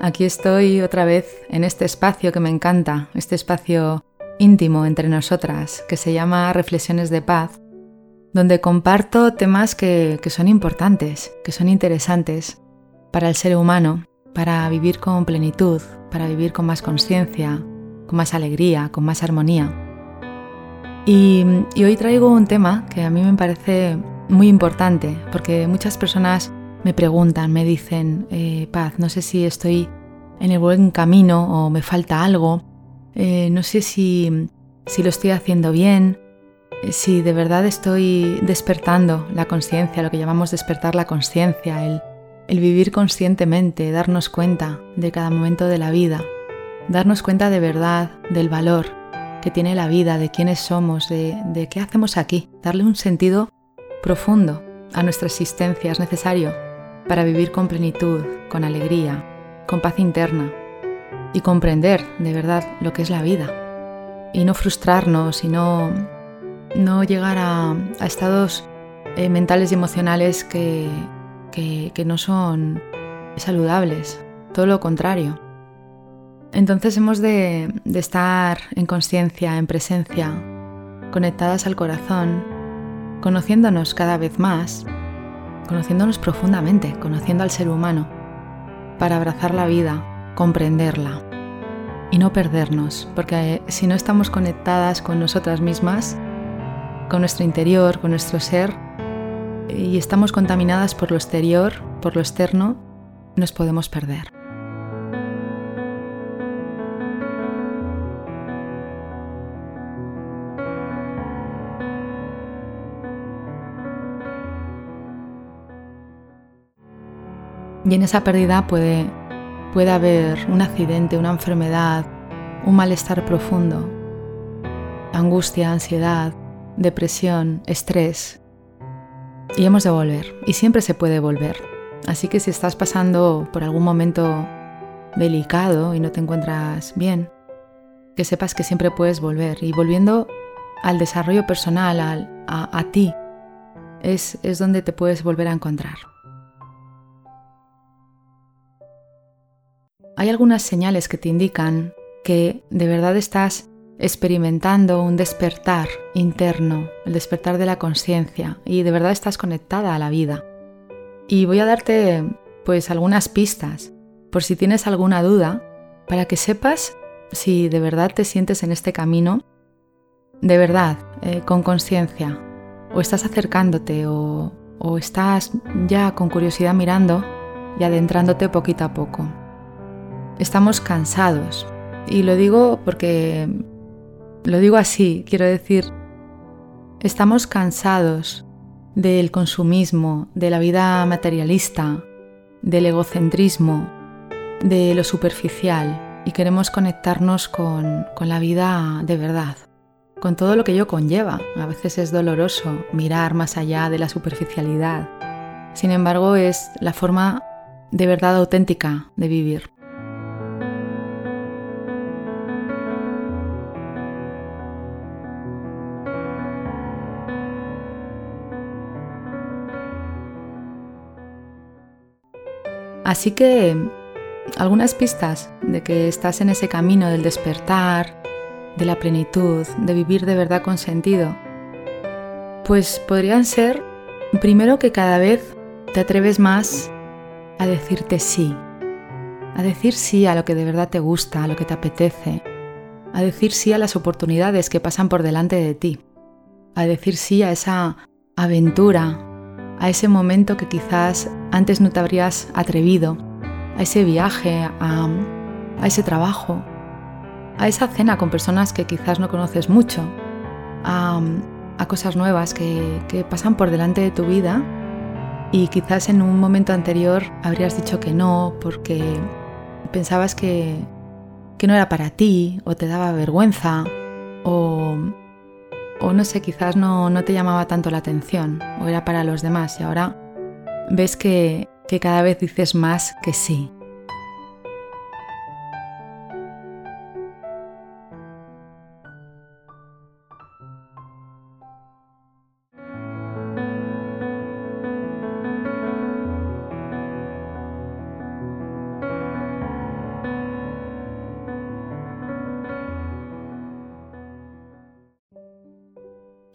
Aquí estoy otra vez en este espacio que me encanta, este espacio íntimo entre nosotras que se llama Reflexiones de Paz, donde comparto temas que, son importantes, que son interesantes para el ser humano, para vivir con plenitud, para vivir con más conciencia, con más alegría, con más armonía. Y, hoy traigo un tema que a mí me parece muy importante, porque muchas personas me preguntan, me dicen, eh, Paz, no sé si estoy en el buen camino o me falta algo, eh, no sé si, lo estoy haciendo bien, eh, si de verdad estoy despertando la conciencia, lo que llamamos despertar la conciencia, el, vivir conscientemente, darnos cuenta de cada momento de la vida, darnos cuenta de verdad del valor que tiene la vida, de quiénes somos, de, de qué hacemos aquí, darle un sentido profundo a nuestra existencia. Es necesario para vivir con plenitud, con alegría, con paz interna y comprender de verdad lo que es la vida y no frustrarnos y no, no llegar a, estados eh, mentales y emocionales que, que, no son saludables, todo lo contrario. Entonces hemos de, de estar en conciencia, en presencia, conectadas al corazón, conociéndonos cada vez más conociéndonos profundamente, conociendo al ser humano, para abrazar la vida, comprenderla y no perdernos, porque si no estamos conectadas con nosotras mismas, con nuestro interior, con nuestro ser, y estamos contaminadas por lo exterior, por lo externo, nos podemos perder. Y en esa pérdida puede, puede haber un accidente, una enfermedad, un malestar profundo, angustia, ansiedad, depresión, estrés. Y hemos de volver. Y siempre se puede volver. Así que si estás pasando por algún momento delicado y no te encuentras bien, que sepas que siempre puedes volver. Y volviendo al desarrollo personal, a, a, ti, es, es donde te puedes volver a encontrar. Hay algunas señales que te indican que de verdad estás experimentando un despertar interno, el despertar de la conciencia y de verdad estás conectada a la vida. Y voy a darte pues algunas pistas por si tienes alguna duda para que sepas si de verdad te sientes en este camino, de verdad, eh, con conciencia, o estás acercándote o, o estás ya con curiosidad mirando y adentrándote poquito a poco estamos cansados. Y lo digo porque lo digo así, quiero decir, estamos cansados del consumismo, de la vida materialista, del egocentrismo, de lo superficial y queremos conectarnos con, con la vida de verdad, con todo lo que ello conlleva. A veces es doloroso mirar más allá de la superficialidad. Sin embargo, es la forma de verdad auténtica de vivir. Así que algunas pistas de que estás en ese camino del despertar, de la plenitud, de vivir de verdad con sentido, pues podrían ser, primero que cada vez te atreves más a decirte sí. a decir sí a lo que de verdad te gusta, a lo que te apetece, a decir sí a las oportunidades que pasan por delante de ti, a decir sí a esa aventura, a ese momento que quizás antes no te habrías atrevido, a ese viaje, a, ese trabajo, a esa cena con personas que quizás no conoces mucho, a, cosas nuevas que, que pasan por delante de tu vida y quizás en un momento anterior habrías dicho que no porque pensabas que, que no era para ti o te daba vergüenza o, o no sé, quizás no, no, te llamaba tanto la atención o era para los demás y ahora ves que, que cada vez dices más que sí.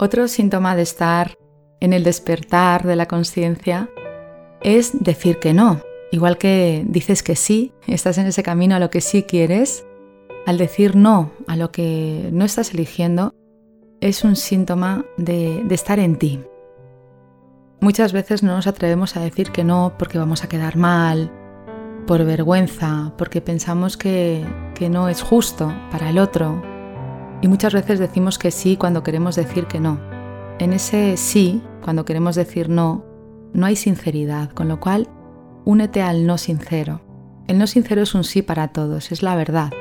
Otro síntoma de estar en el despertar de la conciencia es decir que no. Igual que dices que sí, estás en ese camino a lo que sí quieres, al decir no a lo que no estás eligiendo, es un síntoma de, estar en ti. Muchas veces no nos atrevemos a decir que no porque vamos a quedar mal, por vergüenza, porque pensamos que, que no es justo para el otro, y muchas veces decimos que sí cuando queremos decir que no. En ese sí, cuando queremos decir no, no hay sinceridad, con lo cual únete al no sincero. El no sincero es un sí para todos, es la verdad.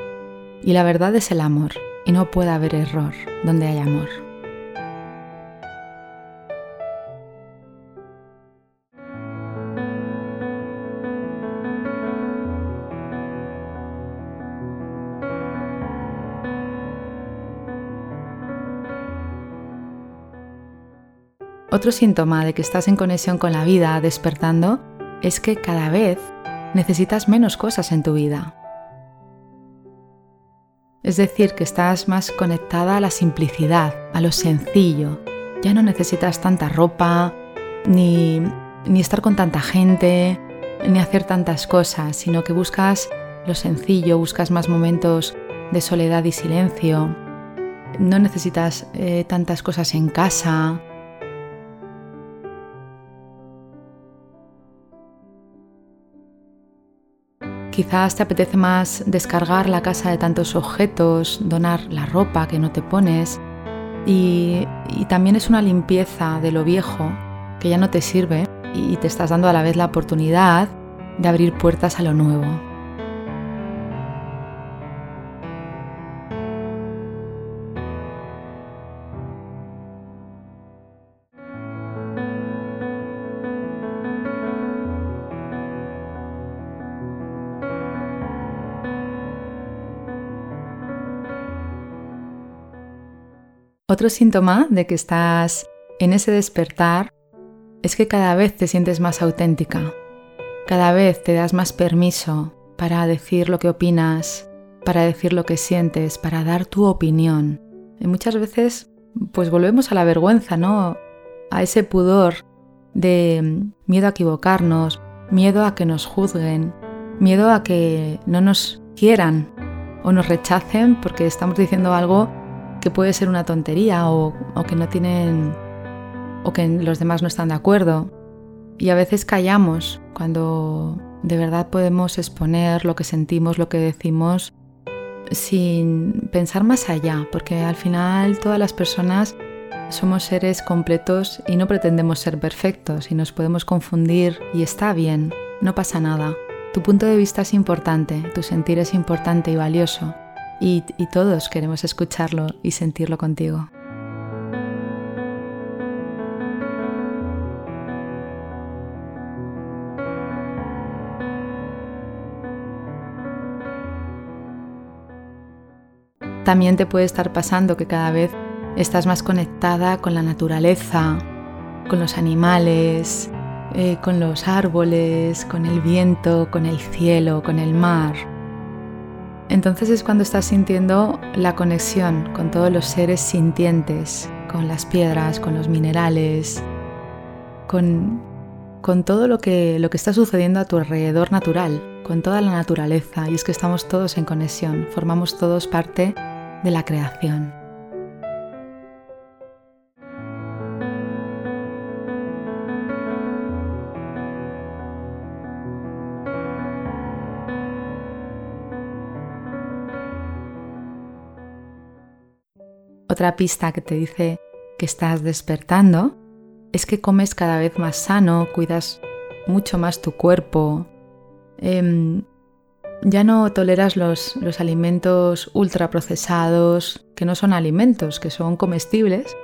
Y la verdad es el amor, y no puede haber error donde hay amor. Otro síntoma de que estás en conexión con la vida, despertando, es que cada vez necesitas menos cosas en tu vida. Es decir, que estás más conectada a la simplicidad, a lo sencillo. Ya no necesitas tanta ropa, ni, ni estar con tanta gente, ni hacer tantas cosas, sino que buscas lo sencillo, buscas más momentos de soledad y silencio. No necesitas eh, tantas cosas en casa, Quizás te apetece más descargar la casa de tantos objetos, donar la ropa que no te pones y, también es una limpieza de lo viejo que ya no te sirve y te estás dando a la vez la oportunidad de abrir puertas a lo nuevo. Otro síntoma de que estás en ese despertar es que cada vez te sientes más auténtica, cada vez te das más permiso para decir lo que opinas, para decir lo que sientes, para dar tu opinión. Y muchas veces pues volvemos a la vergüenza, ¿no? A ese pudor de miedo a equivocarnos, miedo a que nos juzguen, miedo a que no nos quieran o nos rechacen porque estamos diciendo algo que puede ser una tontería o, que no tienen o que los demás no están de acuerdo. Y a veces callamos cuando de verdad podemos exponer lo que sentimos, lo que decimos, sin pensar más allá, porque al final todas las personas somos seres completos y no pretendemos ser perfectos y nos podemos confundir y está bien, no pasa nada. Tu punto de vista es importante, tu sentir es importante y valioso y, todos queremos escucharlo y sentirlo contigo. También te puede estar pasando que cada vez estás más conectada con la naturaleza, con los animales, eh, con los árboles, con el viento, con el cielo, con el mar. Entonces es cuando estás sintiendo la conexión con todos los seres sintientes, con las piedras, con los minerales, con, todo lo que, lo que está sucediendo a tu alrededor natural, con toda la naturaleza y es que estamos todos en conexión, formamos todos parte de la creación. Otra pista que te dice que estás despertando es que comes cada vez más sano, cuidas mucho más tu cuerpo, em, ya no toleras los, los alimentos ultraprocesados, que no son alimentos, que son comestibles,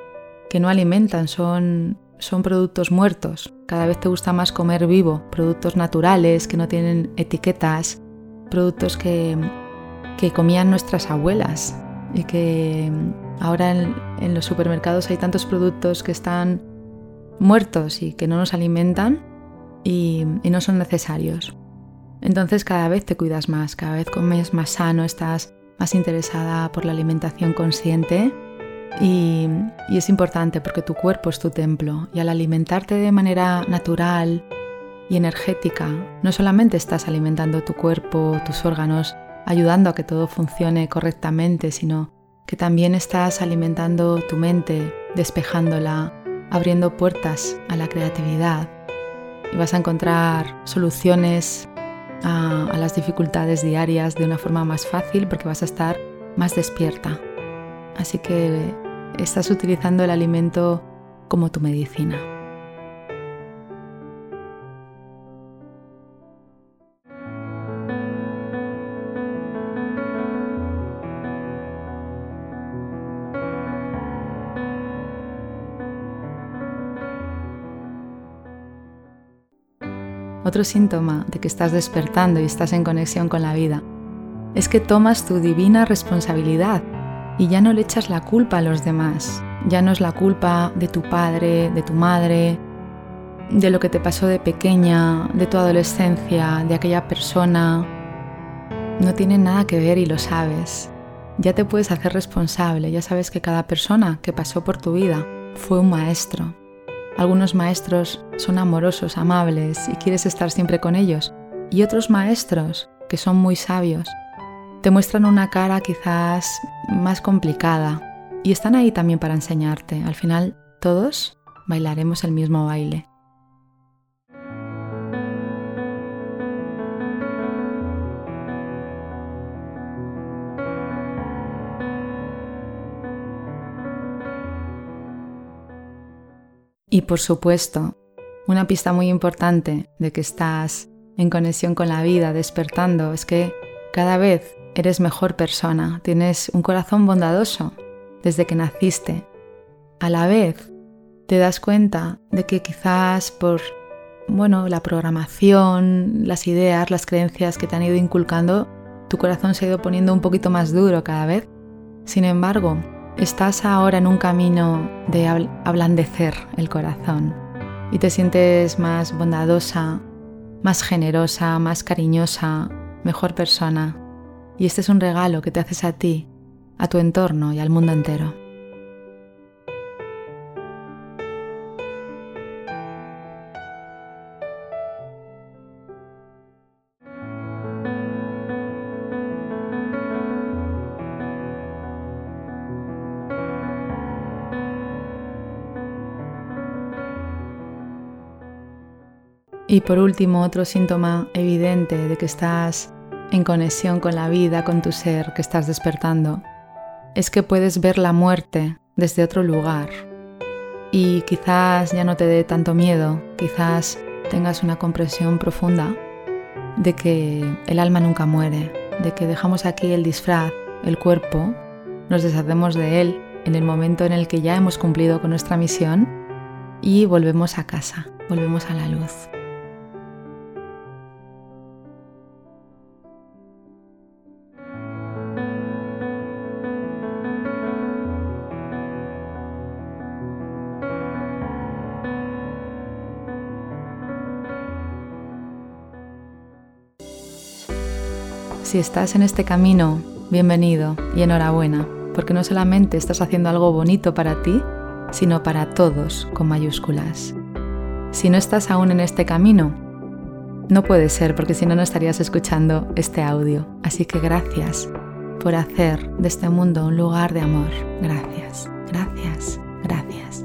que no alimentan, son, son productos muertos. Cada vez te gusta más comer vivo, productos naturales, que no tienen etiquetas, productos que, que comían nuestras abuelas y que Ahora en, los supermercados hay tantos productos que están muertos y que no nos alimentan y, no son necesarios. Entonces cada vez te cuidas más, cada vez comes más sano, estás más interesada por la alimentación consciente y, es importante porque tu cuerpo es tu templo y al alimentarte de manera natural y energética, no solamente estás alimentando tu cuerpo, tus órganos, ayudando a que todo funcione correctamente, sino que también estás alimentando tu mente, despejándola, abriendo puertas a la creatividad y vas a encontrar soluciones a, las dificultades diarias de una forma más fácil porque vas a estar más despierta. Así que estás utilizando el alimento como tu medicina. Otro síntoma de que estás despertando y estás en conexión con la vida es que tomas tu divina responsabilidad y ya no le echas la culpa a los demás. Ya no es la culpa de tu padre, de tu madre, de lo que te pasó de pequeña, de tu adolescencia, de aquella persona. No tiene nada que ver y lo sabes. Ya te puedes hacer responsable, ya sabes que cada persona que pasó por tu vida fue un maestro, algunos maestros son amorosos, amables y quieres estar siempre con ellos. Y otros maestros, que son muy sabios, te muestran una cara quizás más complicada y están ahí también para enseñarte. Al final, todos bailaremos el mismo baile. Y por supuesto, una pista muy importante de que estás en conexión con la vida, despertando, es que cada vez eres mejor persona, tienes un corazón bondadoso desde que naciste. A la vez, te das cuenta de que quizás por bueno, la programación, las ideas, las creencias que te han ido inculcando, tu corazón se ha ido poniendo un poquito más duro cada vez. Sin embargo, Estás ahora en un camino de ablandecer el corazón y te sientes más bondadosa, más generosa, más cariñosa, mejor persona. Y este es un regalo que te haces a ti, a tu entorno y al mundo entero. Y por último, otro síntoma evidente de que estás en conexión con la vida, con tu ser, que estás despertando, es que puedes ver la muerte desde otro lugar. Y quizás ya no te dé tanto miedo, quizás tengas una comprensión profunda de que el alma nunca muere, de que dejamos aquí el disfraz, el cuerpo, nos deshacemos de él en el momento en el que ya hemos cumplido con nuestra misión y volvemos a casa, volvemos a la luz. Si estás en este camino, bienvenido y enhorabuena, porque no solamente estás haciendo algo bonito para ti, sino para todos con mayúsculas. Si no estás aún en este camino, no puede ser porque si no, no estarías escuchando este audio. Así que gracias por hacer de este mundo un lugar de amor. Gracias, gracias, gracias.